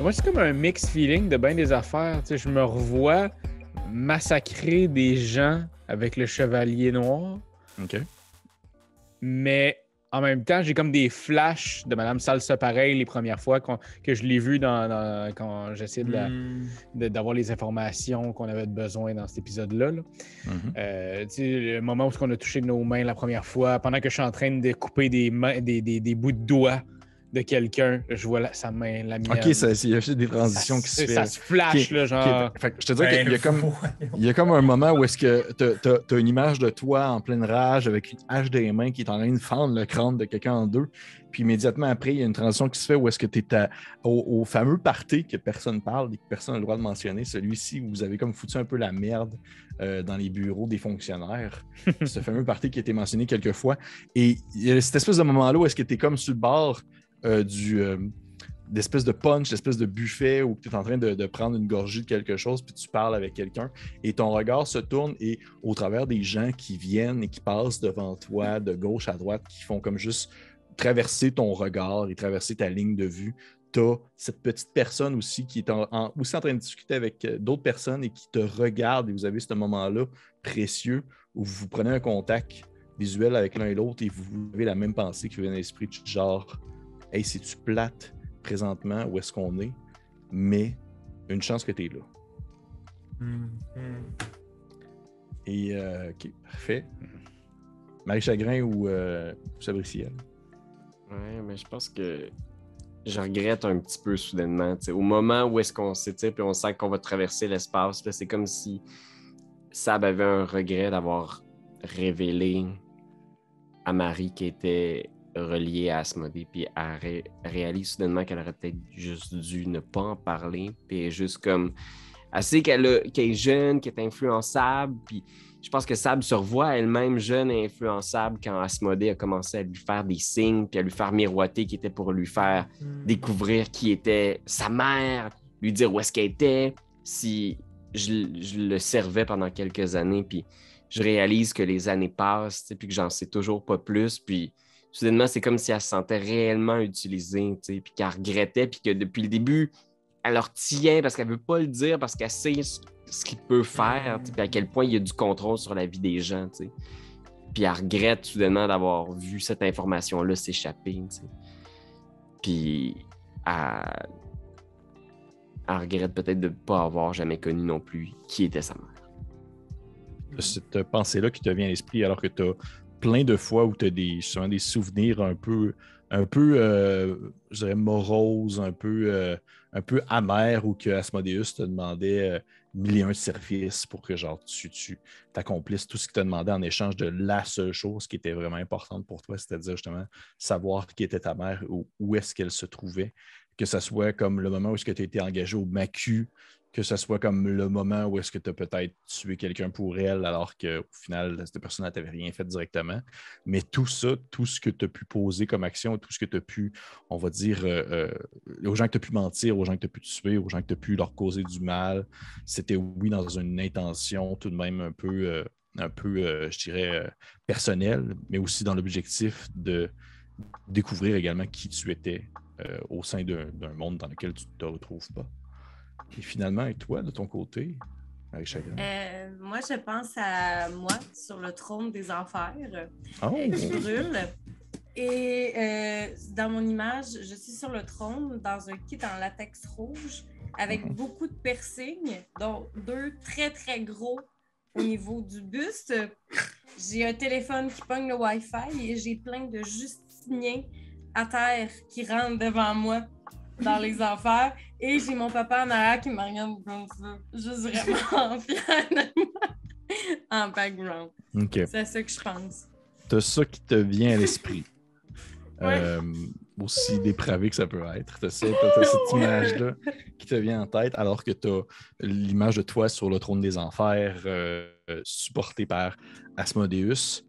Moi, c'est comme un mix feeling de bien des affaires. Tu sais, je me revois massacrer des gens avec le chevalier noir. OK. Mais en même temps, j'ai comme des flashs de Madame Salsa pareil les premières fois que je l'ai vu dans, dans- quand j'essayais Hmm. d'avoir les informations qu'on avait besoin dans cet épisode-là. là. Mhm. Euh, le moment où on a touché nos mains la première fois, pendant que je suis en train de couper des, mains, des, des- des bouts de doigts de quelqu'un, je vois la- sa main, la mienne. OK, ça- il y a juste des transitions qui se Ça font. se flash, là, genre. Fait que je te dis qu'il y a Ben, comme. Il y a comme un moment où est-ce que tu as, une image de toi en pleine rage avec une hache des mains qui est en train de fendre le crâne de quelqu'un en deux. Puis immédiatement après, il y a une transition qui se fait où est-ce que tu es au, au fameux party que personne parle et que personne n'a le droit de mentionner, celui-ci où vous avez comme foutu un peu la merde euh, dans les bureaux des fonctionnaires. ce fameux party qui a été mentionné quelques fois. Et il y a cette espèce de moment-là où est-ce que tu es comme sur le bord euh, du. euh, d'espèce de punch, d'espèce de buffet où tu es en train de, prendre une gorgée de quelque chose, puis tu parles avec quelqu'un, et ton regard se tourne, et au travers des gens qui viennent et qui passent devant toi, de gauche à droite, qui font comme juste traverser ton regard et traverser ta ligne de vue, tu as cette petite personne aussi qui est aussi en train de discuter avec euh, d'autres personnes et qui te regarde, et vous avez ce moment-là précieux où vous prenez un contact visuel avec l'un et l'autre et vous avez la même pensée qui vient à l'esprit, genre Hey, c'est-tu plate présentement où est-ce qu'on est, mais une chance que tu es là. Hmm, hmm. Et euh, ok, parfait. Marie Chagrin ou euh, Sabriciel? Ouais, mais je pense que je regrette un petit peu soudainement. tu sais. Au moment où est-ce qu'on s'étire puis on sent qu'on va traverser l'espace, c'est comme si Sab avait un regret d'avoir révélé à Marie qui était reliée à Asmodée, puis elle ré- réalise soudainement qu'elle aurait peut-être juste dû ne pas en parler, puis elle est juste comme... Elle sait qu'elle est jeune, qu'elle est influençable, puis je pense que Sab se revoit elle-même jeune et influençable quand Asmodée a commencé à lui faire des signes, puis à lui faire miroiter qui était pour lui faire Hmm. découvrir qui était sa mère, lui dire où est-ce qu'elle était, si je, je le servais pendant quelques années, puis je réalise que les années passent, puis que j'en sais toujours pas plus, puis soudainement, c'est comme si elle se sentait réellement utilisée, puis qu'elle regrettait, puis que depuis le début, elle leur tient parce qu'elle veut pas le dire, parce qu'elle sait ce, qu'il peut faire, puis à quel point il y a du contrôle sur la vie des gens. Puis elle regrette soudainement d'avoir vu cette information-là s'échapper. Puis elle, elle regrette peut-être de ne pas avoir jamais connu non plus qui était sa mère. Cette pensée-là qui te vient à l'esprit alors que tu as plein de fois où tu as des, souvenirs un peu, un euh, je dirais, moroses, un peu, euh, amers, où que Asmodeus te demandait euh, mille et un services pour que genre, tu, tu accomplisses tout ce qu'il t'a demandé en échange de la seule chose qui était vraiment importante pour toi, c'est-à-dire justement savoir qui était ta mère ou où est-ce qu'elle se trouvait. Que ce soit comme le moment où tu as été engagé au MACU, que ce soit comme le moment où est-ce que tu as peut-être tué quelqu'un pour elle alors qu'au final, cette personne ne t'avait rien fait directement. Mais tout ça, tout ce que tu as pu poser comme action, tout ce que tu as pu, on va dire, euh, euh, aux gens que tu as pu mentir, aux gens que tu as pu tuer, aux gens que tu as pu leur causer du mal, c'était oui dans une intention tout de même un peu, euh, un peu je dirais, personnelle, mais aussi dans l'objectif de découvrir également qui tu étais au sein d'un monde dans lequel tu ne te retrouves pas. Et finalement, et toi, de ton côté, chacun? Euh, moi, je pense à moi sur le trône des enfers Oh! euh, qui brûle. Et euh, dans mon image, je suis sur le trône dans un kit en latex rouge avec Mhm. beaucoup de piercings, dont deux très très gros au niveau du buste. J'ai un téléphone qui pogne le Wi-Fi et j'ai plein de Justiniens à terre qui rentrent devant moi dans les enfers. Et j'ai mon papa en arrière qui me regarde comme ça, juste vraiment moi en background. C'est ça que je pense. T'as ça qui te vient à l'esprit. Euh, aussi dépravé que ça peut être. T'as ça, t'as- t'as cette image-là qui te vient en tête, alors que t'as l'image de toi sur le trône des enfers, euh, euh, supporté par Asmodeus,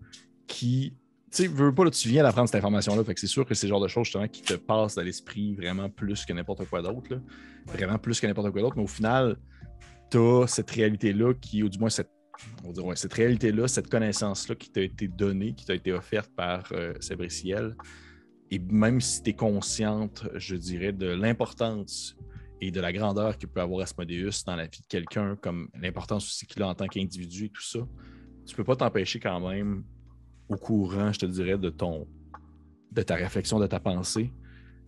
qui, tu veux pas, là, tu viens d'apprendre cette information-là, fait que c'est sûr que c'est le genre de choses, justement, qui te passent à l'esprit vraiment plus que n'importe quoi d'autre. Vraiment plus que n'importe quoi d'autre, mais au final, t'as cette réalité-là qui, ou du moins cette cette réalité-là, cette connaissance-là qui t'a été donnée, qui t'a été offerte par euh, Sabriciel, et même si tu es consciente, je dirais, de l'importance et de la grandeur que peut avoir Asmodeus dans la vie de quelqu'un, comme l'importance aussi qu'il a en tant qu'individu et tout ça, tu peux pas t'empêcher quand même au courant, je te dirais, de ton de ta réflexion, de ta pensée,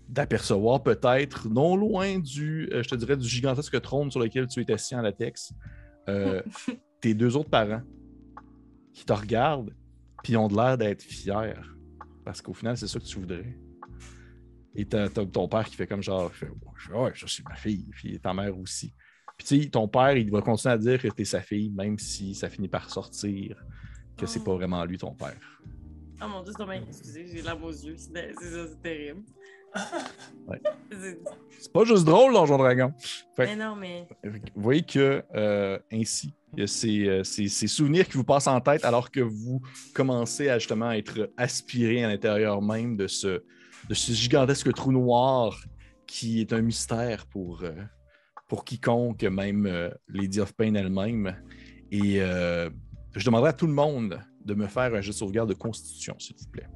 d'apercevoir peut-être, non loin du, euh, je te dirais, du gigantesque trône sur lequel tu es assis en latex, euh, tes deux autres parents qui te regardent, puis ont l'air d'être fiers. Parce qu'au final, c'est ça que tu voudrais. Et t'as, t'as ton père qui fait comme genre, fait, ouais, ça c'est ma fille, puis ta mère aussi. Puis tu sais, ton père, il va continuer à dire que t'es sa fille, même si ça finit par sortir que c'est Oh. pas vraiment lui ton père. Oh mon dieu, c'est. Excusez, j'ai la aux yeux. C'est ça, c'est terrible. Ouais. C'est- pas juste drôle, Donjon Dragon. Fait- Mais non, mais. Vous voyez que euh, ainsi, il y a ces, euh, ces- ces souvenirs qui vous passent en tête alors que vous commencez à justement être aspiré à l'intérieur même de ce, de ce gigantesque trou noir qui est un mystère pour, euh, pour quiconque, même euh, Lady of Pain elle-même. Et euh, je demanderai à tout le monde de me faire un jeu de sauvegarde de constitution, s'il vous plaît.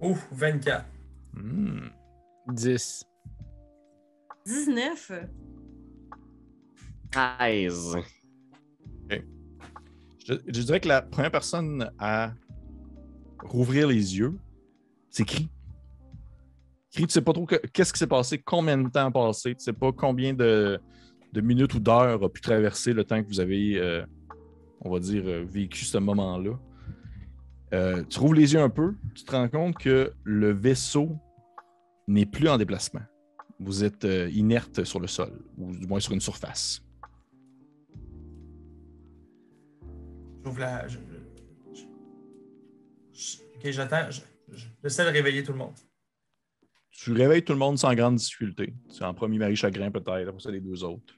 Ouf, 24. Hmm. 10. 19. 13. Je, je dirais que la première personne à rouvrir les yeux, c'est Cri. Cri, tu sais pas trop que- qu'est-ce qui s'est passé, combien de temps a passé, tu sais pas combien de, de minutes ou d'heures a pu traverser le temps que vous avez, euh, on va dire, euh, vécu ce moment-là. Euh, tu rouvres les yeux un peu, tu te rends compte que le vaisseau n'est plus en déplacement. Vous êtes euh, inerte sur le sol, ou du moins sur une surface. J'ouvre la. je- je- je- ok, j'attends. je- je- J'essaie de réveiller tout le monde. Tu réveilles tout le monde sans grande difficulté. C'est en premier Marie Chagrin peut-être, après ça les deux autres.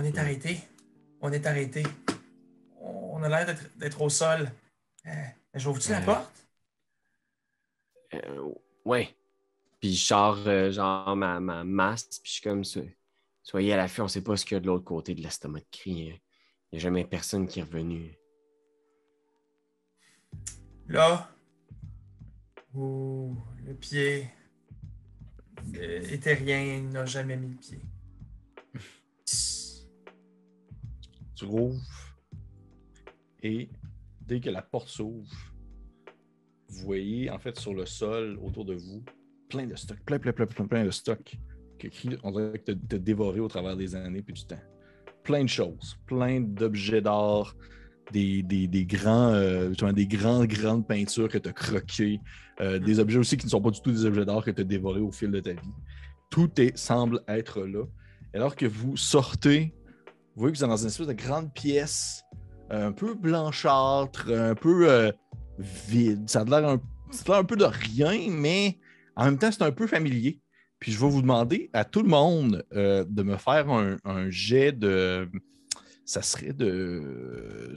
On est arrêté. On est arrêté. On a l'air d'être- au sol. Euh, J'ouvre-tu la porte? Euh, ouais. Puis je sors euh, genre ma, ma masse, puis je suis comme ça. Soyez à l'affût, on sait pas ce qu'il y a de l'autre côté de l'estomac de cri. Il n'y a jamais personne qui est revenu. Là, où le pied euh, éthérien n'a jamais mis le pied. Tu rouvres et dès que la porte s'ouvre, vous voyez en fait sur le sol autour de vous plein de stocks, plein, plein, plein, plein, plein de stocks que Cri- on dirait que as dévoré au travers des années puis du temps. Plein de choses, plein d'objets d'art, des, des, des grands, euh, des grandes, grandes peintures que tu as croquées, euh, des objets aussi qui ne sont pas du tout des objets d'art que tu as dévorés au fil de ta vie. Tout semble être là. Alors que vous sortez, vous voyez que vous êtes dans une espèce de grande pièce, euh, un peu blanchâtre, un peu euh, vide. Ça a l'air un, ça a l'air un peu de rien, mais en même temps, c'est un peu familier. Puis je vais vous demander à tout le monde euh, de me faire un, un jet de. Ça serait de.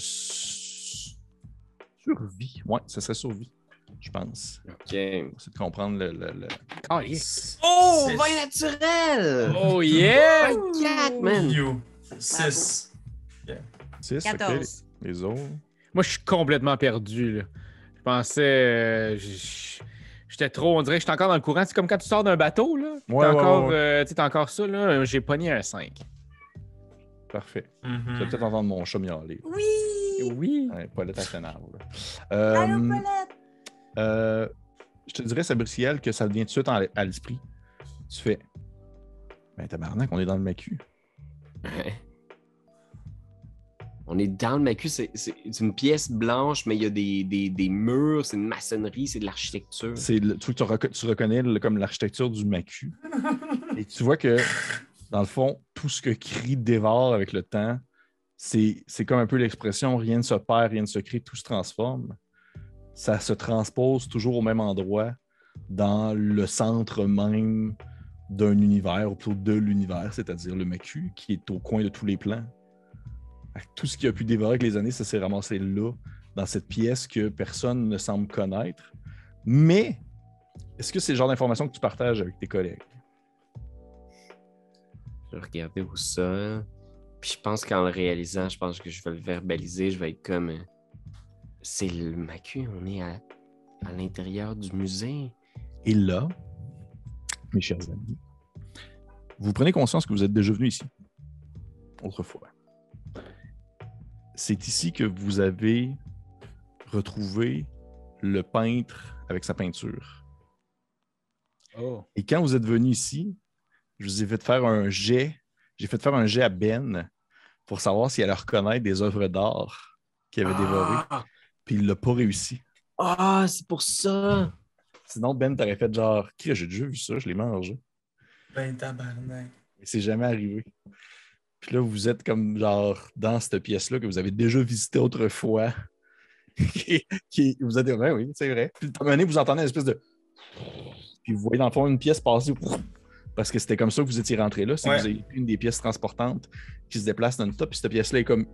Survie. Ouais, ça serait survie, je pense. OK. C'est de comprendre le. le- le- Oh, yes. Oh, naturel! Oh, yeah! Quatre, man! You. 6. Six, ok. 14. Les autres. Moi, je suis complètement perdu. Là. Je pensais. euh, j- J'étais trop. On dirait que j'étais encore dans le courant. C'est comme quand tu sors d'un bateau. là. T'as Ouais, ouais, encore, ouais. euh, tu sais, t'as encore ça. là. J'ai pogné un 5. Parfait. Mhm. Tu vas peut-être entendre mon chat miauler. Oui! Oui. Ouais, Paulette à là. Euh, Allô, Paulette! euh, je te dirais, Sabriciel, que ça te vient tout de suite en- à l'esprit. Tu fais. Ben, tabarnak, on est dans le macu. Ouais. On est dans le macu, c'est une pièce blanche, mais il y a des, des, des murs, c'est une maçonnerie, c'est de l'architecture. C'est le truc que tu, reco- tu reconnais le- comme l'architecture du macu. Et tu vois que, dans le fond, tout ce que crie dévore avec le temps, c'est c'est comme un peu l'expression rien ne se perd, rien ne se crée, tout se transforme. Ça se transpose toujours au même endroit, dans le centre même d'un univers, ou plutôt de l'univers, c'est-à-dire le macu, qui est au coin de tous les plans. Tout ce qui a pu dévorer avec les années, ça s'est ramassé là, dans cette pièce que personne ne semble connaître. Mais, est-ce que c'est le genre d'information que tu partages avec tes collègues? Je vais regarder au sol. Puis je pense qu'en le réalisant, je pense que je vais le verbaliser. Je vais être comme. euh, C'est le macu, on est à, à l'intérieur du musée. Et là, mes chers amis, vous prenez conscience que vous êtes déjà venu ici, autrefois. C'est ici que vous avez retrouvé le peintre avec sa peinture. Oh. Et quand vous êtes venu ici, je vous ai fait faire un jet. J'ai fait faire un jet à Ben pour savoir s'il allait reconnaître des œuvres d'art qu'il avait dévorées. Ah, Puis il l'a pas réussi. Ah, c'est pour ça. Sinon, Ben t'aurait fait genre, qui j'ai déjà vu ça, je l'ai mangé. Ben, tabarnak. Mais c'est jamais arrivé. Puis là, vous êtes comme genre dans cette pièce-là que vous avez déjà visitée autrefois. qui, qui- vous êtes ouais, oui, c'est vrai. Puis à un moment donné, vous entendez une espèce de. Puis vous voyez dans le fond une pièce passer. Parce que c'était comme ça que vous étiez rentré là. C'est que Ouais. vous avez pris une des pièces transportantes qui se déplace non-stop. Puis cette pièce-là est comme.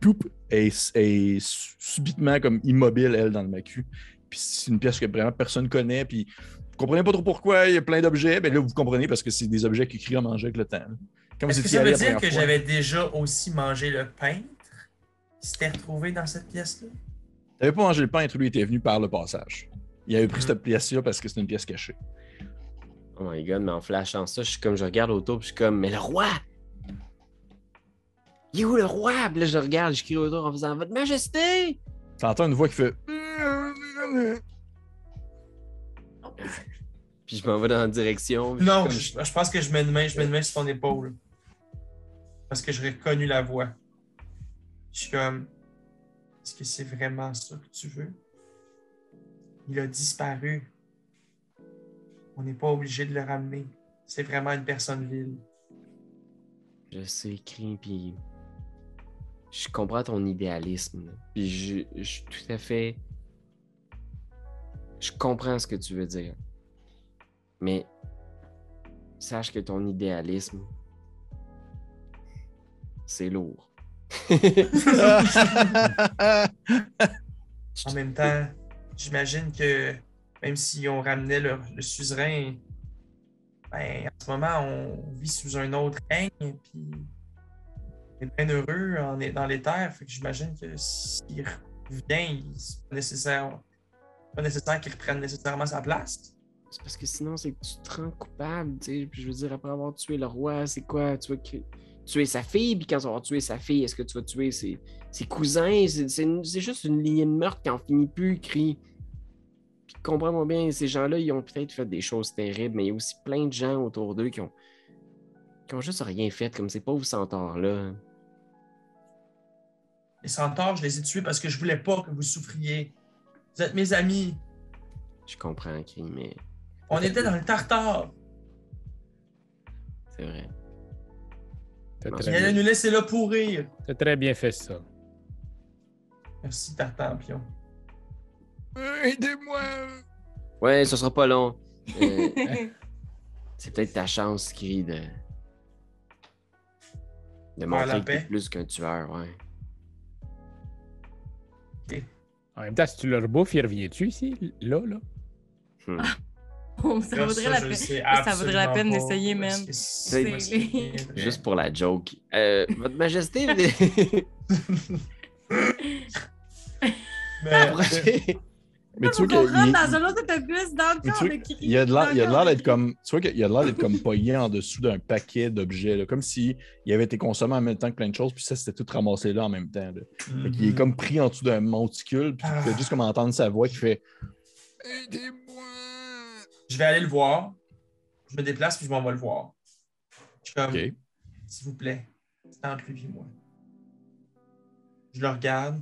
Poup! est, est subitement comme immobile, elle, dans le macu. Puis c'est une pièce que vraiment personne connaît. Puis vous comprenez pas trop pourquoi il y a plein d'objets. Ben là, vous comprenez parce que c'est des objets qui créent à manger avec le temps. vous Est-ce que étiez ça veut dire que fois- j'avais déjà aussi mangé le peintre qui s'était retrouvé dans cette pièce-là? T'avais pas mangé le pain, lui était venu par le passage. Il avait pris cette pièce-là parce que c'est une pièce cachée. Oh my god, mais en flashant ça, je suis comme, je regarde autour, puis je suis comme, mais le roi! Il est où le roi? Puis là, je regarde, je crie autour en faisant Votre Majesté! T'entends une voix qui fait. Puis je m'en vais dans la direction. Non, je pense que je mets une main, je mets une main sur ton épaule. Parce que j'aurais reconnu la voix. Je suis comme. Est-ce que c'est vraiment ça que tu veux? Il a disparu. On n'est pas obligé de le ramener. C'est vraiment une personne vile. Je sais, crie, puis je comprends ton idéalisme. Puis je, je suis tout à fait. Je comprends ce que tu veux dire. Mais sache que ton idéalisme, c'est lourd. En même temps, j'imagine que même si on ramenait le, le suzerain, ben, en ce moment, on vit sous un autre règne, puis on est bien heureux on est dans les terres. Fait que j'imagine que s'il revient, c'est pas nécessaire, pas nécessaire qu'il reprenne nécessairement sa place. C'est parce que sinon, c'est que tu te rends coupable, tu sais. Puis je veux dire, après avoir tué le roi, c'est quoi? Tu vas tuer sa fille, puis quand tu vas tué sa fille, est-ce que tu vas tuer ses, ses cousins? C'est- juste une lignée de meurtre qui en finit plus, crie. Puis comprends-moi bien, ces gens-là, ils ont peut-être fait des choses terribles, mais il y a aussi plein de gens autour d'eux qui ont, qui ont juste rien fait, comme ces pauvres centaures-là. Les centaures, je les ai tués parce que je voulais pas que vous souffriez. Vous êtes mes amis. Je comprends, crie, mais On était dans le tartare. c'est vrai. T'as Il allait bien- nous laisser là pourrir. t'as très bien fait ça. Merci, Tartampion. Aidez-moi! Ouais, ce sera pas long. Euh, c'est peut-être ta chance, crie, de. de la montrer que plus qu'un tueur, ouais. En même temps, si tu le rebouffes, il revient-tu ici? Là, là? Hmm. ça Là, vaudrait ça, la peine. ça vaudrait la peine d'essayer, les- Juste pour la joke. Euh, Votre Majesté, Mais- Mais tu vois qu'il rentre dans un autre autobus dans le tu corps de il y a de l'air- il d'être comme. Tu vois qu'il y a de l'air d'être comme poigné en dessous d'un paquet d'objets, là, comme s'il avait été consommé en même temps que plein de choses, puis ça, c'était tout ramassé là en même temps. là. Qu'il est Mhm. comme pris en dessous d'un monticule, puis tu Ah. fais juste comme entendre sa voix qui fait Aidez-moi! Je vais aller le voir. Je me déplace puis je m'en vais le voir. Je suis comme, Ok. s'il vous plaît, c'est entre lui et moi. Je le regarde.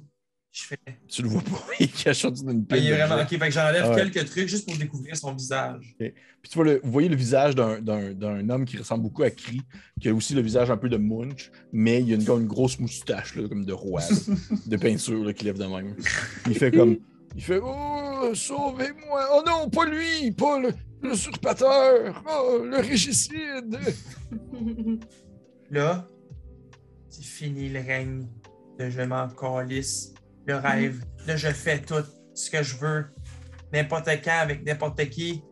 Je fais. Tu le vois pas, il est caché d'une Ah, pile. il est vraiment. Ok, fait que j'enlève Ah ouais. quelques trucs juste pour découvrir son visage. Puis tu vois le- vous voyez le visage d'un- homme qui ressemble beaucoup à Cree, qui a aussi le visage un peu de Munch, mais il a une, une grosse moustache, là, comme de roi, là, de peinture là, qui lève de même. Il fait comme. Il fait Oh, sauvez-moi! Oh non, pas lui! Pas le l'usurpateur! Oh, le régicide! Là, c'est fini le règne de je m'en calisse, le rêve de je fais tout ce que je veux, n'importe quand, avec n'importe qui.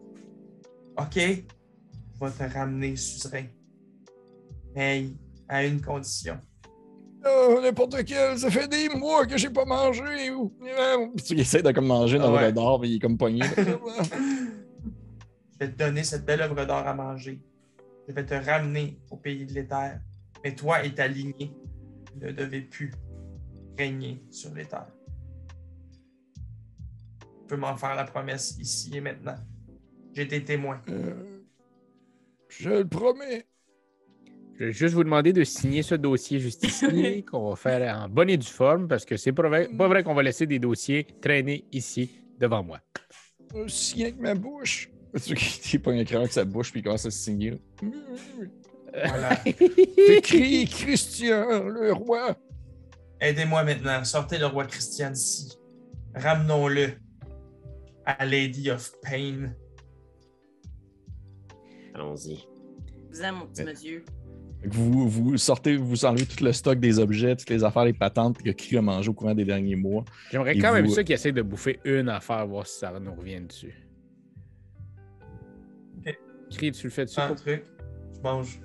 Ok, je vais te ramener, suzerain. Mais à une condition. Oh, n'importe quel, ça fait des mois que j'ai pas mangé! Puis tu- il essaie de comme manger une Ah ouais. œuvre d'or, puis il est comme pogné. Je vais te donner cette belle œuvre d'or à manger. Je vais te ramener au pays de l'éther. Mais toi et ta lignée ne devez plus régner sur les terres. Tu peux m'en faire la promesse ici et maintenant. J'ai été témoin. Euh, je le promets. Je vais juste vous demander de signer ce dossier juste ici, qu'on va faire en bonne et due forme, parce que c'est pas vrai, pas vrai qu'on va laisser des dossiers traîner ici devant moi. Un signe avec ma bouche. Tu qui pas un écran avec sa bouche puis il commence à signer? Voilà. Écrit Christian, le roi. Aidez-moi maintenant. Sortez le roi Christian d'ici. Ramenons-le à Lady of Pain. Allons-y. Vous aime, mon petit monsieur. Vous, vous sortez, vous enlevez tout le stock des objets, toutes les affaires, les patentes que Cri a mangé au courant des derniers mois. J'aimerais quand même ça qu'il essaie de bouffer une affaire, voir si ça nous revient dessus. Ok. Crie, tu le fais dessus? Un truc. Je mange.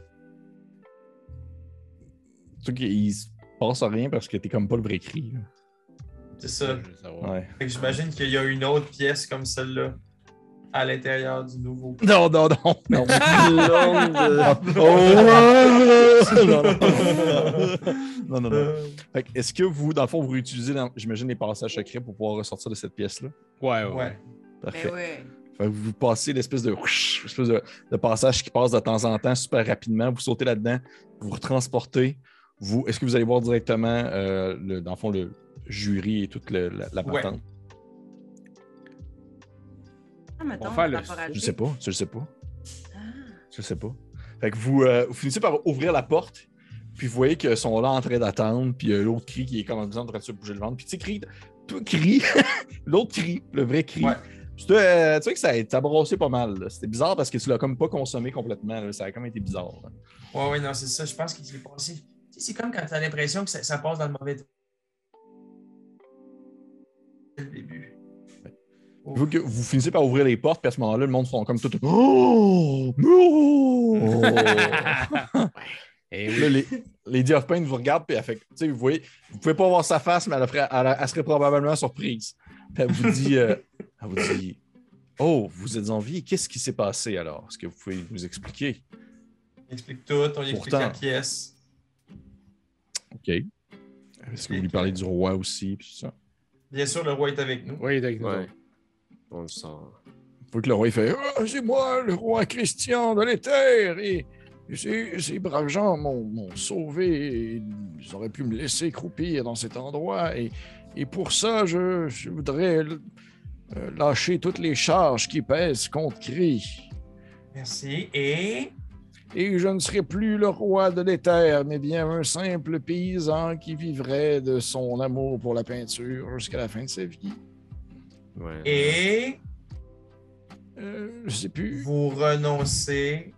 Qu'il se passe rien parce que t'es comme pas le vrai Cri. là. C'est ça. Ouais. J'imagine qu'il y a une autre pièce comme celle-là à l'intérieur du nouveau. Non, non, non, non. Oh! non, non. non, non, non. Euh, Fait que est-ce que vous, dans le fond, vous réutilisez, dans- j'imagine, les passages secrets pour pouvoir ressortir de cette pièce-là? Ouais, ouais. ouais. Parfait. Ben ouais. Fait que vous passez l'espèce de, espèce de, de passage qui passe de temps en temps super rapidement. Vous sautez là-dedans, vous vous retransportez. Vous, est-ce que vous allez voir directement, euh, le, dans le fond, le jury et toute le- la, la Ouais. patente? Ah, mettons, faire le-. Je sais pas, je le sais pas. Ah. Je sais pas. Fait que vous, euh, vous finissez par ouvrir la porte, puis vous voyez qu'ils sont là en train d'attendre, puis euh, l'autre crie qui est comme en train de se bouger le ventre. Puis tu sais, crie, crie, l'autre crie, le vrai cri. Ouais. Euh, tu sais que ça a, ça a brassé pas mal. là. C'était bizarre parce que tu l'as comme pas consommé complètement. là. Ça a comme été bizarre. là. Ouais, ouais, non, c'est ça. Je pense qu'il s'est passé. C'est comme quand tu as l'impression que ça, ça passe dans le mauvais temps. C'est le début. Vous, finissez par ouvrir les portes, puis à ce moment-là, le monde sont comme tout. Oh! Oh! Et Là, oui. les, Lady of Pain vous regarde, puis elle fait. Tu sais, vous voyez, vous pouvez pas voir sa face, mais elle, ferait- elle- elle serait probablement surprise. Puis elle vous dit, euh, elle vous dit Oh, vous êtes en vie, qu'est-ce qui s'est passé alors Est-ce que vous pouvez nous expliquer? On explique tout, on explique Pourtant. la pièce. OK. Est-ce que vous lui parlez du roi aussi, puis tout ça? Bien sûr, le roi est avec nous. Oui, avec nous Ouais. autres. On le sort. Faut que le roi il fait Ah, C'est moi, le roi Christian de l'Éther, et ces, ces braves gens m'ont sauvé, et ils auraient pu me laisser croupir dans cet endroit, et, et pour ça, je, je voudrais euh, lâcher toutes les charges qui pèsent contre Cri. Merci. Et Et je ne serai plus le roi de l'Éther, mais bien un simple paysan qui vivrait de son amour pour la peinture jusqu'à la fin de sa vie. Ouais. Et Euh, je sais plus. vous renoncez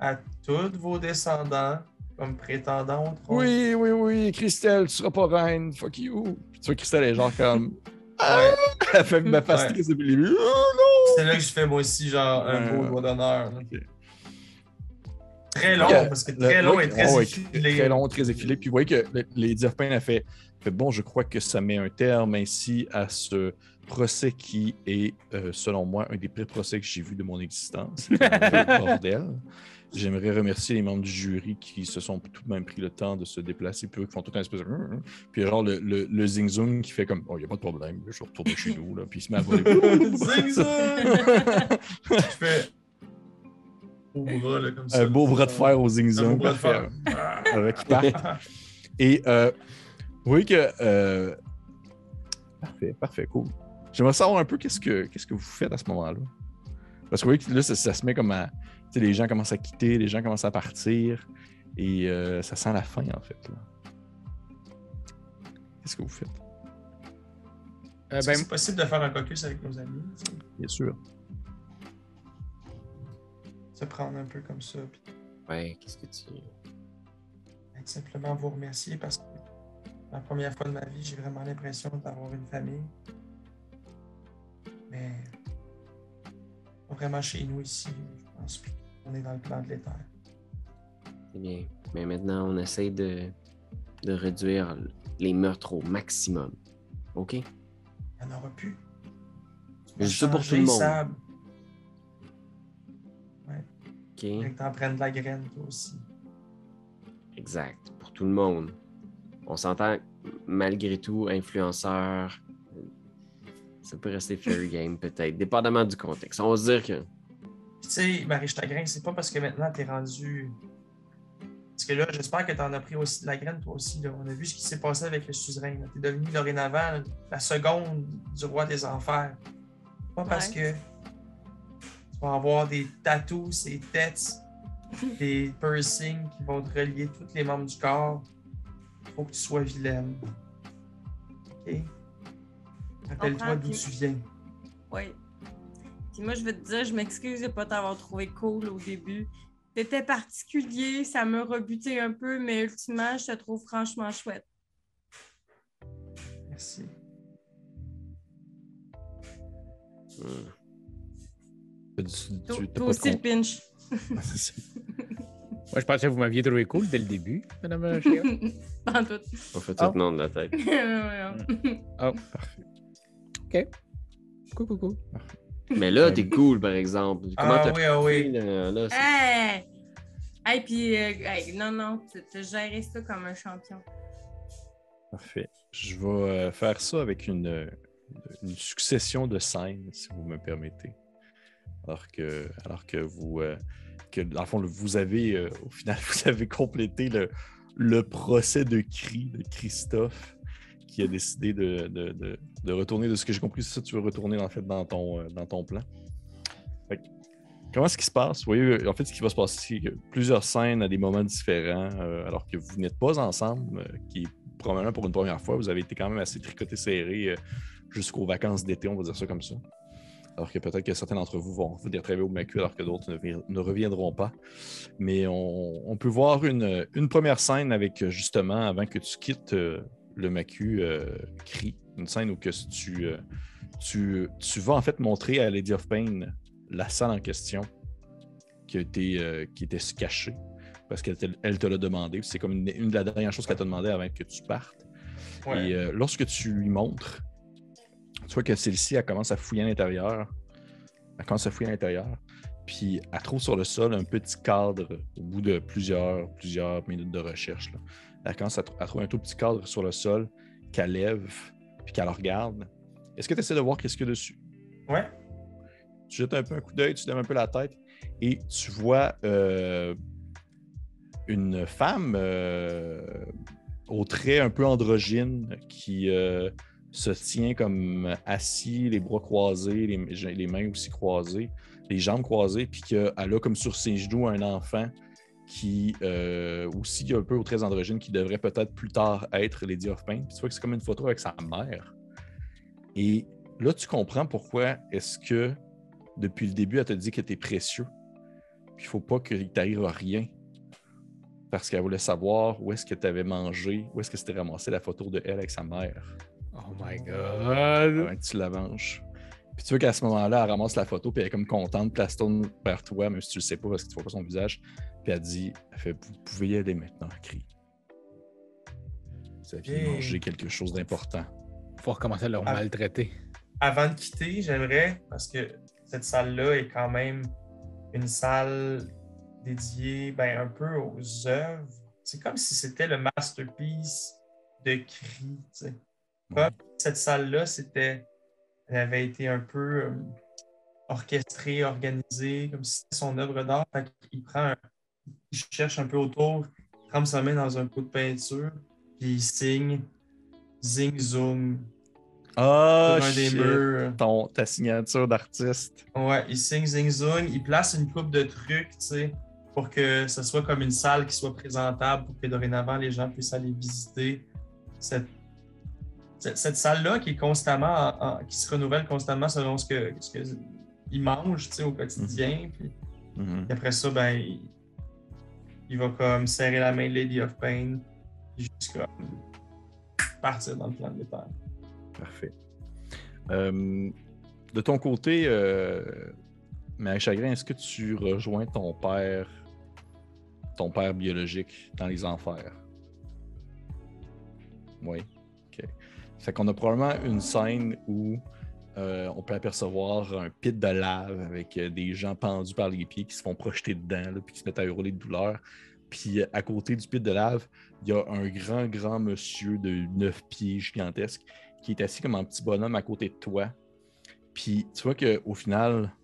à tous vos descendants comme prétendants au trône? Oui, oui, oui, Christelle, tu seras pas reine, fuck you. Puis tu vois, Christelle est genre comme. Ouais. Elle fait ma face depuis le début. Oh C'est là que je fais moi aussi genre un Ouais, beau ouais. doigt d'honneur. là. Très long, parce que très long et très ouais, effilé. Très long, très effilé. Puis vous voyez que Lady of Pain a fait, fait Bon, je crois que ça met un terme ainsi à ce procès qui est, euh, selon moi, un des pires procès que j'ai vu de mon existence. C'est un vrai bordel. J'aimerais remercier les membres du jury qui se sont tout de même pris le temps de se déplacer, puis eux qui font tout un espèce de. Puis genre le, le, le Zing Zung qui fait comme Oh, il n'y a pas de problème, je vais retourner chez nous, puis il se met à voler. Zing zang! Je fais. Beau bras, là, comme ça. un beau bras de fer au Zing Un beau Zung. bras de fer. avec partent. Et euh, vous voyez que. euh, Parfait, parfait, cool. J'aimerais savoir un peu qu'est-ce que, qu'est-ce que vous faites à ce moment-là? Parce que vous voyez que là, ça, ça se met comme à. Les gens commencent à quitter, les gens commencent à partir. Et euh, ça sent la fin, en fait. là. Qu'est-ce que vous faites? Euh, Est-ce ben, que c'est possible de faire un caucus avec nos amis? Bien sûr. Se prendre un peu comme ça. Puis Ouais, qu'est-ce que tu. simplement vous remercier parce que la première fois de ma vie, j'ai vraiment l'impression d'avoir une famille. Mais pas vraiment chez nous ici. Je pense qu'on est dans le plan de l'Éther. C'est bien. Mais maintenant, on essaie de, de réduire les meurtres au maximum. OK? Il n'y en aura plus. C'est ça pour tout le monde. OK. Fait que t'en prennes de la graine, toi aussi. Exact. Pour tout le monde. On s'entend, malgré tout, influenceur, ça peut rester fair game, peut-être, dépendamment du contexte. On va se dire que. Tu sais, Marie Chagrin, c'est pas parce que maintenant t'es rendu. Parce que là, j'espère que t'en as pris aussi de la graine, toi aussi. Là. On a vu ce qui s'est passé avec le suzerain. T'es devenu dorénavant la seconde du roi des enfers. Pas parce que tu vas avoir des tatous, des têtes, des piercings qui vont te relier tous les membres du corps. Faut que tu sois vilaine. OK? Rappelle-toi d'où tu viens. Oui. Puis moi, je vais te dire, je m'excuse de pas t'avoir trouvé cool au début. T'étais particulier, ça m'a rebuté un peu, mais ultimement, je te trouve franchement chouette. Merci. Hmm. Toi, t'as aussi, le pinch. Moi, je pensais que vous m'aviez trouvé cool dès le début, Madame Chia. Pas en tout. On fait tout le nom de la tête. Oh. OK. Cool, cool, cool. Mais là, t'es cool, par exemple. Comment Ah t'as oui, ah oui. là, hey! Hey, puis, euh, hey, non, non, tu as géré ça comme un champion. Parfait. Je vais euh, faire ça avec une, euh, une succession de scènes, si vous me permettez. Alors que, alors que vous, euh, que dans le fond, vous avez, euh, au final, vous avez complété le, le procès de cri de Christophe, qui a décidé de, de- de- de retourner, de ce que j'ai compris, c'est ça, tu veux retourner en fait dans ton, euh, dans ton plan. Fait que, comment est-ce qui se passe? Vous voyez, en fait, ce qui va se passer, c'est que plusieurs scènes à des moments différents, alors que vous n'êtes pas ensemble, qui est probablement pour une première fois, vous avez été quand même assez tricoté serré jusqu'aux vacances d'été, on va dire ça comme ça. Alors que peut-être que certains d'entre vous vont venir travailler au MACU alors que d'autres ne, vi- ne reviendront pas. Mais on, on peut voir une, une première scène avec justement, avant que tu quittes euh, le MACU, euh, Cri. Une scène où que tu, euh, tu, tu vas en fait montrer à Lady of Pain la salle en question qui, a été, euh, qui était cachée parce qu'elle te, elle te l'a demandé. C'est comme une, une de la dernières choses qu'elle t'a demandé avant que tu partes. Ouais. Et lorsque tu lui montres, tu vois que celle-ci, elle commence à fouiller à l'intérieur. Elle commence à fouiller à l'intérieur. Puis elle trouve sur le sol un petit cadre au bout de plusieurs, plusieurs minutes de recherche. là. Elle commence à trouver un tout petit cadre sur le sol qu'elle lève puis qu'elle regarde. Est-ce que tu essaies de voir qu'est-ce qu'il y a dessus? Ouais. Tu jettes un peu un coup d'œil, tu lèves un peu la tête et tu vois euh, une femme euh, au trait un peu androgyne qui euh, se tient comme assis, les bras croisés, les, mains aussi croisées, les jambes croisées, puis qu'elle a comme sur ses genoux un enfant qui euh, aussi un peu au trait androgyne, qui devrait peut-être plus tard être Lady of Pain. Puis tu vois que c'est comme une photo avec sa mère. Et là, tu comprends pourquoi est-ce que depuis le début, elle te dit que tu es précieux. Puis il faut pas qu'il t'arrive rien. Parce qu'elle voulait savoir où est-ce que tu avais mangé, où est-ce que c'était ramassé la photo de elle avec sa mère. Oh my god. Avant que tu la venges. Puis tu vois qu'à ce moment-là, elle ramasse la photo, puis elle est comme contente, puis elle se tourne vers toi, même si tu le sais pas parce que tu vois pas son visage. Puis elle dit elle fait, Vous pouvez y aller maintenant, crie. Vous aviez mangé quelque chose d'important. Faut recommencer à le Ah. maltraiter. Avant de quitter, j'aimerais, parce que cette salle-là est quand même une salle dédiée ben, un peu aux œuvres. C'est comme si c'était le masterpiece de Cri. tu sais. Comme cette salle-là, c'était. Elle avait été un peu euh, orchestrée, organisée, comme si c'était son œuvre d'art. Qu'il prend un- Il cherche un peu autour, il trempe sa main dans un pot de peinture, puis il signe Zing Zoom Ah, un des murs. Ton, ta signature d'artiste. Ouais, il signe zing zong, il place une coupe de trucs, tu sais, pour que ce soit comme une salle qui soit présentable, pour que dorénavant les gens puissent aller visiter cette, cette, salle-là qui est constamment, en- en- qui se renouvelle constamment selon ce que, ce que il mange, au quotidien. Puis, Mhm. puis après ça, ben, il, il va comme serrer la main de Lady of Pain, comme partir dans le plan de l'étang. Parfait. Euh, de ton côté, euh, Marie Chagrin, est-ce que tu rejoins ton père, ton père biologique dans les enfers? Oui. Fait qu'on a probablement une scène où euh, on peut apercevoir un pit de lave avec euh, des gens pendus par les pieds qui se font projeter dedans, puis qui se mettent à hurler de douleur. Puis euh, à côté du pit de lave, il y a un grand, grand monsieur de 9 pieds gigantesque qui est assis comme un petit bonhomme à côté de toi. Puis tu vois qu'au final,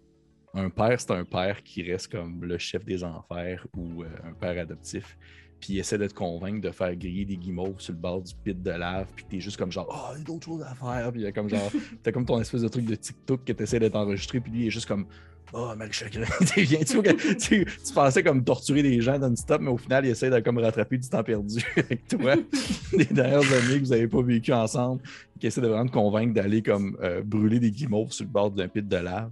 un père, c'est un père qui reste comme le chef des enfers ou un père adoptif. Puis il essaie de te convaincre de faire griller des guimauves sur le bord du pit de lave. Puis t'es juste comme genre, oh, il y a d'autres choses à faire. Puis il y a comme genre, t'as comme ton espèce de truc de TikTok que t'essaies d'être enregistré. Puis lui, il est juste comme, oh, mal chagrin. tu, tu, tu, pensais comme torturer des gens non-stop, mais au final, il essaie de comme rattraper du temps perdu avec toi. les dernières années que vous n'avez pas vécu ensemble. Qui essaie de vraiment te convaincre d'aller comme euh, brûler des guimauves sur le bord d'un pit de lave.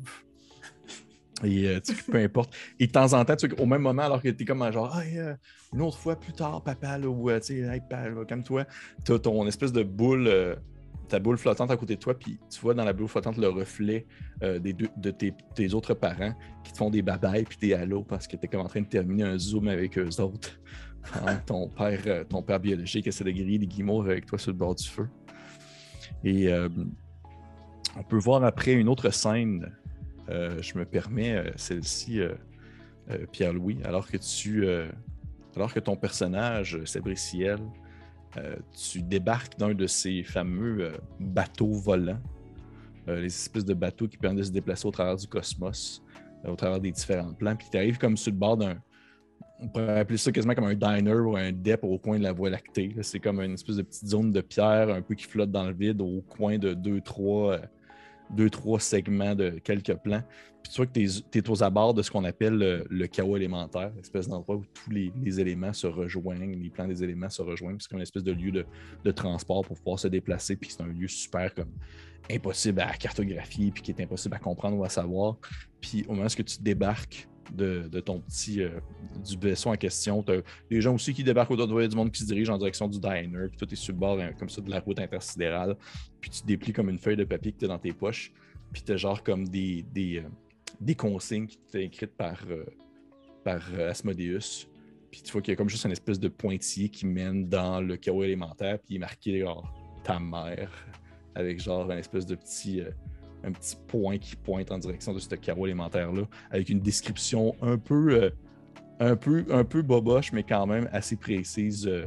Et euh, tu- peu importe. Et de temps en temps, tu sais, au même moment, alors que tu es comme genre, Hey, euh, une autre fois plus tard, papa, là, ou euh, tu sais, hey, calme-toi. Tu as ton espèce de boule, euh, ta boule flottante à côté de toi, puis tu vois dans la boule flottante le reflet euh, des deux, de tes, tes autres parents qui te font des babayes puis des halos parce que tu es comme en train de terminer un zoom avec eux autres. Que ton père, euh, ton père biologique essaie de griller des guimauves avec toi sur le bord du feu. Et on peut voir après une autre scène je me permets celle-ci, euh, Pierre-Louis, alors que tu, euh, alors que ton personnage, euh, Sabriciel, euh, tu débarques d'un de ces fameux euh, bateaux volants, euh, les espèces de bateaux qui permettent de se déplacer au travers du cosmos, euh, au travers des différents plans, puis tu arrives comme sur le bord d'un, on pourrait appeler ça quasiment comme un diner ou un dep au coin de la Voie lactée. C'est comme une espèce de petite zone de pierre un peu qui flotte dans le vide au coin de deux, trois, euh, deux, trois segments de quelques plans. Puis tu vois que tu es, aux abords de ce qu'on appelle le, chaos élémentaire, espèce d'endroit où tous les, éléments se rejoignent, les plans des éléments se rejoignent. Puis C'est comme une espèce de lieu de, de transport pour pouvoir se déplacer. Puis c'est un lieu super comme impossible à cartographier, puis qui est impossible à comprendre ou à savoir. Puis au moment où tu débarques de, ton petit euh, du vaisseau en question, tu as des gens aussi qui débarquent autour de toi, il y a du monde qui se dirige en direction du diner, puis toi, tu es sur le bord hein, comme ça de la route intersidérale, puis tu déplies comme une feuille de papier que tu as dans tes poches, puis tu as genre comme des, des, euh, des consignes qui t'ont écrites par, euh, par euh, Asmodeus. Puis tu vois qu'il y a comme juste une espèce de pointillé qui mène dans le chaos élémentaire, puis il est marqué genre ta mère, avec genre un espèce de petit, euh, un petit point qui pointe en direction de ce chaos élémentaire-là, avec une description un peu, euh, un peu, un peu boboche, mais quand même assez précise euh,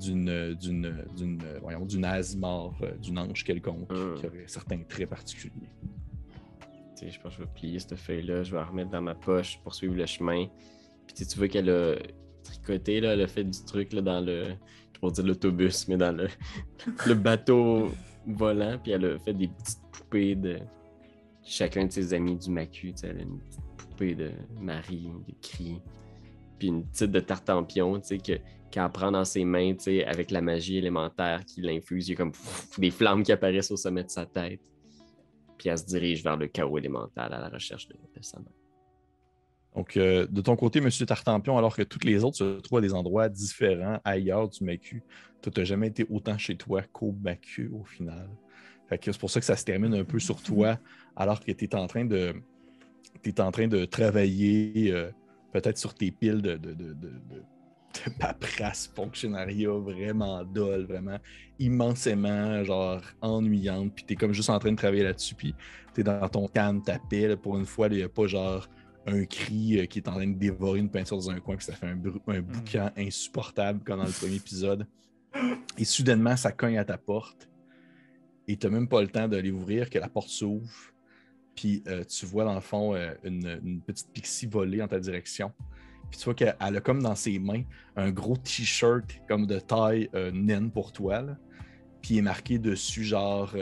d'une, d'une, d'une, euh, voyons, d'une Asmar, euh, d'une ange quelconque, Mm. qui aurait certains traits particuliers. Tu sais, je pense que je vais plier cette feuille-là, je vais la remettre dans ma poche, poursuivre le chemin. Puis tu vois qu'elle a tricoté, là, elle a fait du truc là, dans le. Je vais pas dire l'autobus, mais dans le, le bateau volant. Puis elle a fait des petites poupées de chacun de ses amis du Macu. Elle a une petite poupée de Marie, des cris. Puis une petite de Tartampion, que, qu'elle prend dans ses mains, avec la magie élémentaire qui l'infuse. Il y a comme des flammes qui apparaissent au sommet de sa tête puis elle se dirige vers le chaos élémental à la recherche de, de sa mère. Donc, euh, de ton côté, M. Tartampion, alors que toutes les autres se trouvent à des endroits différents ailleurs du Macu, toi, tu n'as jamais été autant chez toi qu'au Macu au final. C'est pour ça que ça se termine un peu sur toi, alors que tu es en train de. t'es en train de travailler euh, peut-être sur tes piles de, de, de, de, paperasse, fonctionnariat vraiment dole, vraiment immensément genre ennuyante. Puis tu es comme juste en train de travailler là-dessus. Puis tu es dans ton canne, ta pile. Pour une fois, il n'y a pas genre un cri euh, qui est en train de dévorer une peinture dans un coin, puis ça fait un, un boucan insupportable comme dans le premier épisode. Et soudainement, ça cogne à ta porte. Et tu n'as même pas le temps d'aller ouvrir, que la porte s'ouvre. Puis euh, tu vois dans le fond euh, une, une petite pixie voler en ta direction. Puis tu vois qu'elle elle a comme dans ses mains un gros t-shirt comme de taille euh, naine pour toi. là. Puis il est marqué dessus genre,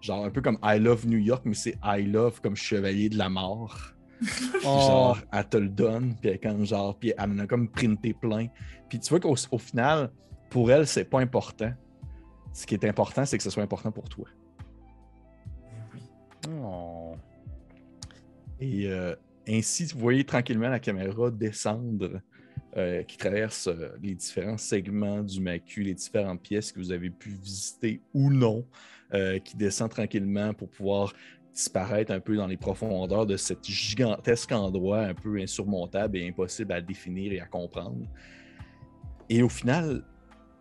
genre un peu comme I love New York, mais c'est I love comme chevalier de la mort. Oh. genre, elle te le donne, puis elle, comme genre, puis elle en a comme printé plein. Puis tu vois qu'au au final, pour elle, c'est pas important. Ce qui est important, c'est que ce soit important pour toi. Oh. Et euh, ainsi, vous voyez tranquillement la caméra descendre, euh, qui traverse euh, les différents segments du macu, les différentes pièces que vous avez pu visiter ou non, qui descend tranquillement pour pouvoir disparaître un peu dans les profondeurs de cet gigantesque endroit un peu insurmontable et impossible à définir et à comprendre. Et au final,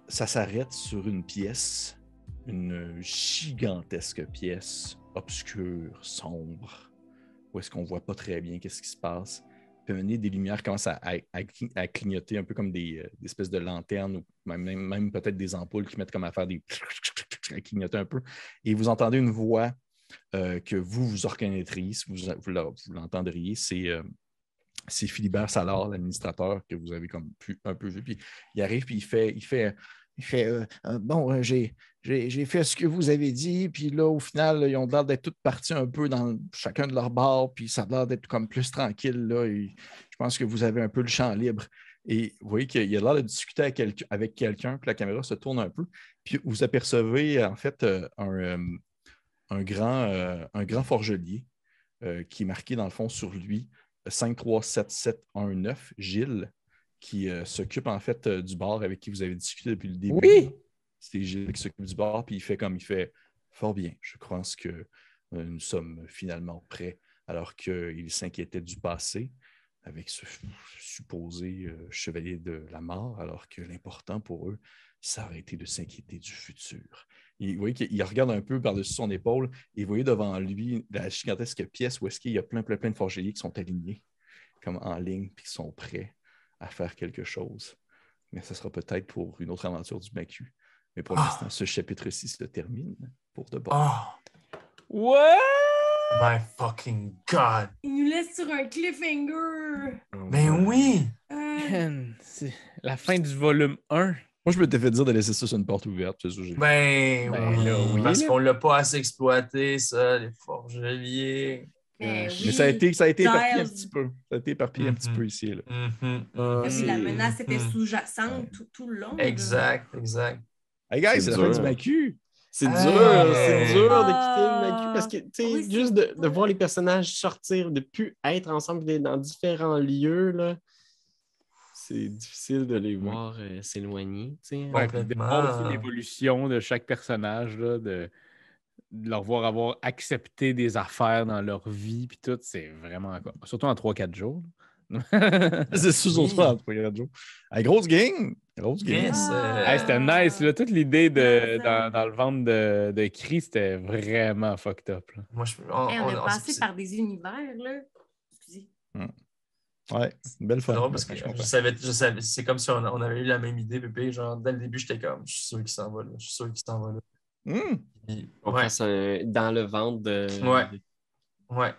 ça s'arrête sur une pièce, une gigantesque pièce obscur, sombre, où est-ce qu'on voit pas très bien qu'est-ce qui se passe. Puis mener des lumières commencent à, à- à cli- à clignoter un peu comme des, euh, espèces de lanternes ou même, peut-être des ampoules qui mettent comme à faire des clignoter un peu. Et vous entendez une voix euh, que vous vous reconnaîtriez, si vous, vous l'entendriez, c'est euh, Philibert Salard, l'administrateur que vous avez comme un peu vu. Puis il arrive, puis il fait, il fait, il fait euh, Bon, j'ai, fait ce que vous avez dit, puis là, au final, ils ont l'air d'être toutes parties un peu dans chacun de leur bar, puis ça a l'air d'être comme plus tranquille. Là, et je pense que vous avez un peu le champ libre. Et vous voyez qu'il a l'air de discuter avec quelqu'un, avec quelqu'un, puis la caméra se tourne un peu. Puis vous apercevez en fait un, un grand, euh, un grand forgelier euh, qui est marqué dans le fond sur lui 537719, Gilles, qui euh, s'occupe en fait euh, du bar avec qui vous avez discuté depuis le début. Oui. C'est Gilles qui s'occupe du bar, puis il fait comme il fait fort bien. Je pense que euh, nous sommes finalement prêts, alors qu'il s'inquiétait du passé avec ce supposé euh, chevalier de la mort, alors que l'important pour eux, ça aurait été de s'inquiéter du futur. Et vous voyez qu'il il regarde un peu par-dessus son épaule et vous voyez devant lui la gigantesque pièce où est-ce qu'il y a plein, plein, plein de forgeliers qui sont alignés, comme en ligne, puis qui sont prêts à faire quelque chose. Mais ce sera peut-être pour une autre aventure du Macu. Mais pour Ah. l'instant, ce chapitre-ci se termine pour de bon. Oh, Ouais! My fucking God. Il nous laisse sur un cliffhanger. Ben oui. Euh, c'est la fin du volume 1. Moi, je me t'ai fait dire de laisser ça sur une porte ouverte. c'est ça que j'ai- Ben, Ben oui. là, oui, Parce qu'on l'a pas assez exploité, ça, les forgeliers. mais Mais oui. Mais ça a été, ça a été éparpillé un petit peu. Ça a été éparpillé un petit peu ici. Là. Oui, mhm. la c'est- menace était sous-jacente tout, tout le long. là. Exact, exact. Hey guys, C'est c'est la fin du Macu. C'est dur, Hey. c'est dur de Ah. quitter le Macu parce que, tu sais, Oui, juste de, de voir les personnages sortir, de plus être ensemble d'être dans différents lieux, là, c'est difficile de les voir euh, s'éloigner, tu sais. Ouais, puis de voir aussi l'évolution de chaque personnage, là, de, de leur voir avoir accepté des affaires dans leur vie, puis tout, c'est vraiment. Surtout en 3-4 jours. C'est sous Oui. en trois quatre jours. Hey, grosse gang. Grosse. Yes, euh, Hey, c'était nice, là. Toute l'idée de, Ah, dans, dans le ventre de, de Chris, c'était vraiment fucked up. là. Moi, je, on, Hey, on, on- est passé par des univers, là. Excusez. Ouais, c'est une belle drôle parce que Je je savais, je savais, c'est comme si on, on avait eu la même idée, Pépé. Genre, dès le début, j'étais comme, je suis sûr qu'il s'en va là, je suis sûr qu'il s'en va là. Puis, On ouais, un- dans le ventre de. Ouais. ouais.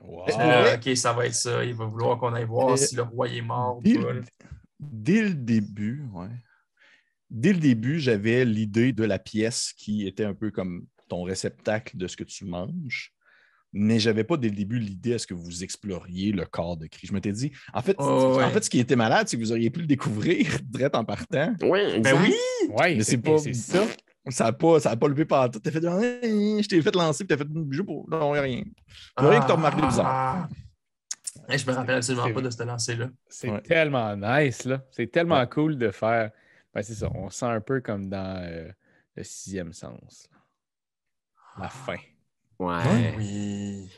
Wow. Là, ok, ça va être ça. Il va vouloir qu'on aille voir Euh, si le roi est mort Dès, ou pas. Dès le début, ouais. Dès le début, j'avais l'idée de la pièce qui était un peu comme ton réceptacle de ce que tu manges. Mais j'avais pas dès le début l'idée à ce que vous exploriez le corps de Cri. Je m'étais dit, en fait, Oh, ouais. en fait, ce qui était malade, c'est que vous auriez pu le découvrir direct en partant. Oui, Ben oui! Ouais, Mais c'est pas- ça. Ça n'a pas, ça a pas levé par tout. T'as fait, je t'ai fait lancer, puis t'as fait juste pour. Non, rien. Rien que t'as remarqué bizarre. Ah. Hey, je me rappelle absolument pas de ce lancer-là. C'est Ouais. tellement nice, là. C'est tellement Ouais. cool de faire. Ben, c'est ça. On sent un peu comme dans euh, le sixième sens. là. La fin. Ouais. Oui.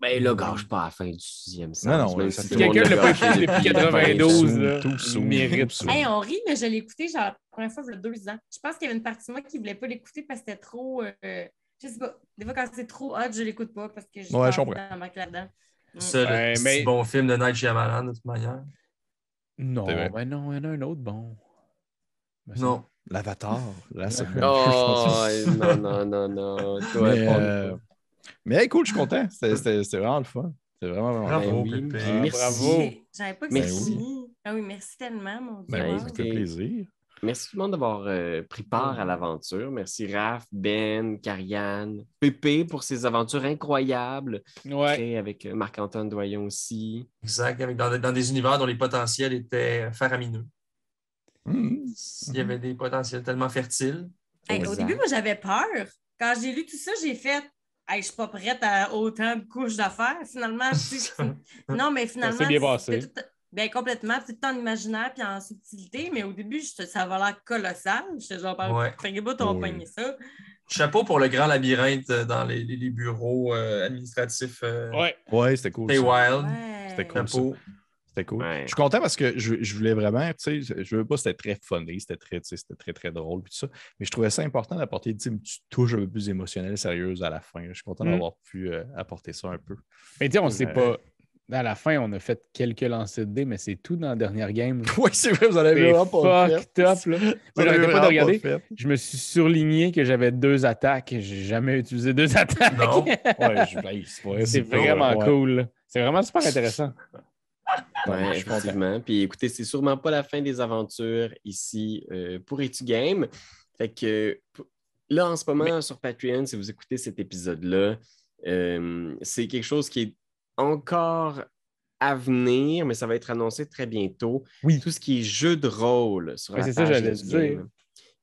Ben là, gâche pas à la fin du sixième sens. Non, non, si fait- tout le monde Quelqu'un l'a l'a pas écouté depuis 92, là. Tout mérite tout saoul. Hey, on rit, mais je l'ai écouté genre la première fois il y a deux ans. Je pense qu'il y avait une partie de moi qui ne voulait pas l'écouter parce que c'était trop. euh, je sais pas. Des fois, quand c'est trop hot, je l'écoute pas parce que je Ouais, je comprends. dans ma là-dedans. Mm. Ça, le Ouais, petit mais- bon film de Night Shyamalan, de toute manière. Non, C'est vrai. ben non, il y en a un autre bon. Ben, Non. L'avatar, là, c'est Oh, non, non, non, non. Toi, Mais, euh, mais hey, cool, je suis content. C'était- vraiment le fun. C'était vraiment, vraiment Bravo, Ben oui, Ah, merci. bravo. J'avais pas que Merci. c'est fini. Ah oui, merci tellement, mon Dieu. Ben oui, ça fait plaisir. Merci tout le monde d'avoir euh, pris part à l'aventure. Merci Raph, Ben, Karianne, Pépé pour ses aventures incroyables. Ouais. Créées avec euh, Marc-Antoine Doyon aussi. Exact. Avec, dans, dans des univers dont les potentiels étaient faramineux. Hum. Il y avait des potentiels tellement fertiles. Hey, au début, moi, j'avais peur. Quand j'ai lu tout ça, j'ai fait Hey, je suis pas prête à autant de couches d'affaires. Finalement, non, mais finalement, s'est bien passé. tout- ben, complètement, c'est tout en imaginaire puis en subtilité, mais au début, je- ça avait l'air colossal. J'étais genre, Ouais. pas ton Oui. pogné ça. Chapeau pour le grand labyrinthe euh, dans les, les- les bureaux euh, administratifs. Euh, Ouais. Ouais, c'était cool. Stay ça. Wild. Ouais. C'était cool. Chapeau. C'était cool. Ouais. Je suis content parce que je, je voulais vraiment, tu sais, je veux pas, c'était très funny, c'était très, tu sais, c'était très, très drôle, puis tout ça. Mais je trouvais ça important d'apporter une petite touche un peu plus émotionnelle, sérieuse à la fin. Je suis content Mm. d'avoir pu euh, apporter ça un peu. Mais tu sais, on sait Ouais. pas. À la fin, on a fait quelques lancers de dés, mais c'est tout dans la dernière game. Oui, c'est vrai, vous en avez vraiment pas fait. fucked up, là. Vous Moi, j'arrêtais pas de regarder. Je me suis surligné que j'avais deux attaques. J'ai jamais utilisé deux attaques. Non. Ouais, je- hey, c'est vraiment ouais. cool. C'est vraiment super intéressant. Ouais, effectivement. Puis écoutez, c'est sûrement pas la fin des aventures ici euh, pour Etu Game. Fait que là, en ce moment, sur Patreon, si vous écoutez cet épisode-là, euh, c'est quelque chose qui est encore à venir, mais ça va être annoncé très bientôt. Oui. Tout ce qui est jeu de rôle sur Ouais, la ça, page j'allais dire.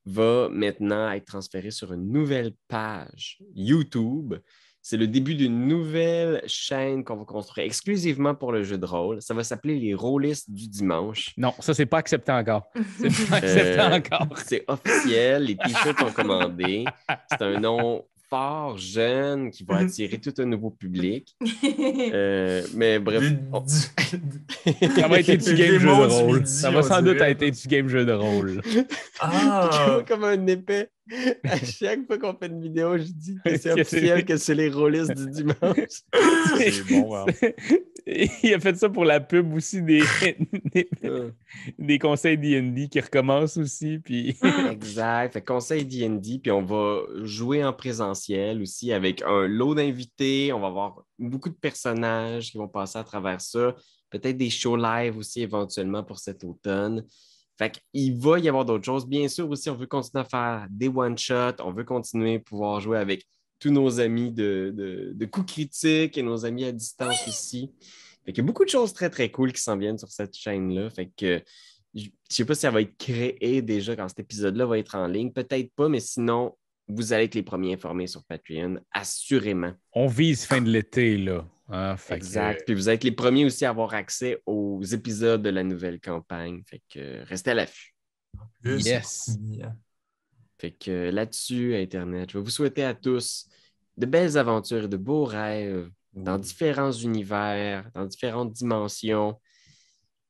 Va maintenant être transféré sur une nouvelle page YouTube. C'est le début d'une nouvelle chaîne qu'on va construire exclusivement pour le jeu de rôle. Ça va s'appeler les Rôlistes du dimanche. Non, ça, c'est pas accepté encore. C'est pas accepté Euh, encore. C'est officiel, les t-shirts sont commandés. C'est un nom fort, jeune, qui va attirer tout un nouveau public. Euh, mais bref, Du- on- du- Ça va être du game jeu de rôle. midi, Ça va sans doute être du game jeu de rôle. Ah! comme un épais. À chaque fois qu'on fait une vidéo, je dis que c'est officiel que c'est les rôlistes du dimanche. C'est bon, hein. Il a fait ça pour la pub aussi des, des, Euh, des conseils D&D qui recommencent aussi. Puis... Exact. Fait conseil D&D, puis on va jouer en présentiel aussi avec un lot d'invités. On va avoir beaucoup de personnages qui vont passer à travers ça. Peut-être des shows live aussi éventuellement pour cet automne. Fait qu'il va y avoir d'autres choses. Bien sûr aussi, on veut continuer à faire des one-shots. On veut continuer à pouvoir jouer avec tous nos amis de, de, de coups critiques et nos amis à distance aussi. Fait qu'il y a beaucoup de choses très, très cool qui s'en viennent sur cette chaîne-là. Fait que je ne sais pas si ça va être créé déjà quand cet épisode-là va être en ligne. Peut-être pas, mais sinon, vous allez être les premiers informés sur Patreon, assurément. On vise fin de l'été, là. Hein, fait que- Exact. Puis vous êtes les premiers aussi à avoir accès aux épisodes de la nouvelle campagne. Fait que restez à l'affût. Plus, Yes. Fait que euh, là-dessus, Internet, je vais vous souhaiter à tous de belles aventures et de beaux rêves dans différents univers, dans différentes dimensions.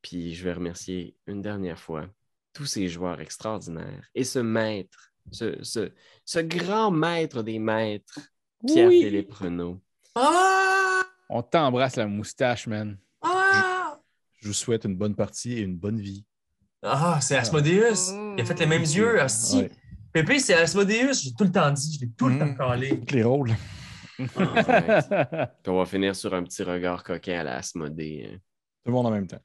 Puis je vais remercier une dernière fois tous ces joueurs extraordinaires et ce maître, ce, ce, ce grand maître des maîtres, Pierre-Philippe Renaud. Ah! On t'embrasse la moustache, man. Ah! Je vous souhaite une bonne partie et une bonne vie. Ah, c'est Asmodeus! Il a fait les mêmes yeux, aussi. Ouais. Pépé, c'est Asmodeus, j'ai tout le temps dit, je l'ai tout le temps Mm. calé. Tous les rôles. On va finir sur un petit regard coquin à la Asmodée. hein. Tout le monde en même temps.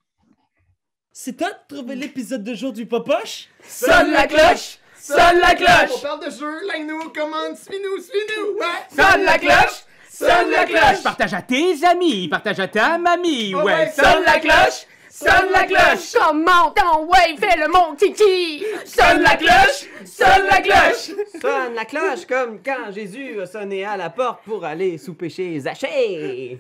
C'est toi de trouver l'épisode de jour du Popoche? Sonne la cloche! Sonne la On cloche! parle de jeu, like-nous, commande, suis-nous, suis-nous, ouais! Sonne la cloche! Sonne la cloche! Partage à tes amis, partage à ta mamie, Ouais, ouais. Sonne la cloche! Sonne la cloche! Comment ton ouais, fais le mon titi! Sonne la cloche! Sonne la cloche! Sonne la cloche comme quand Jésus a sonné à la porte pour aller souper chez Zachée.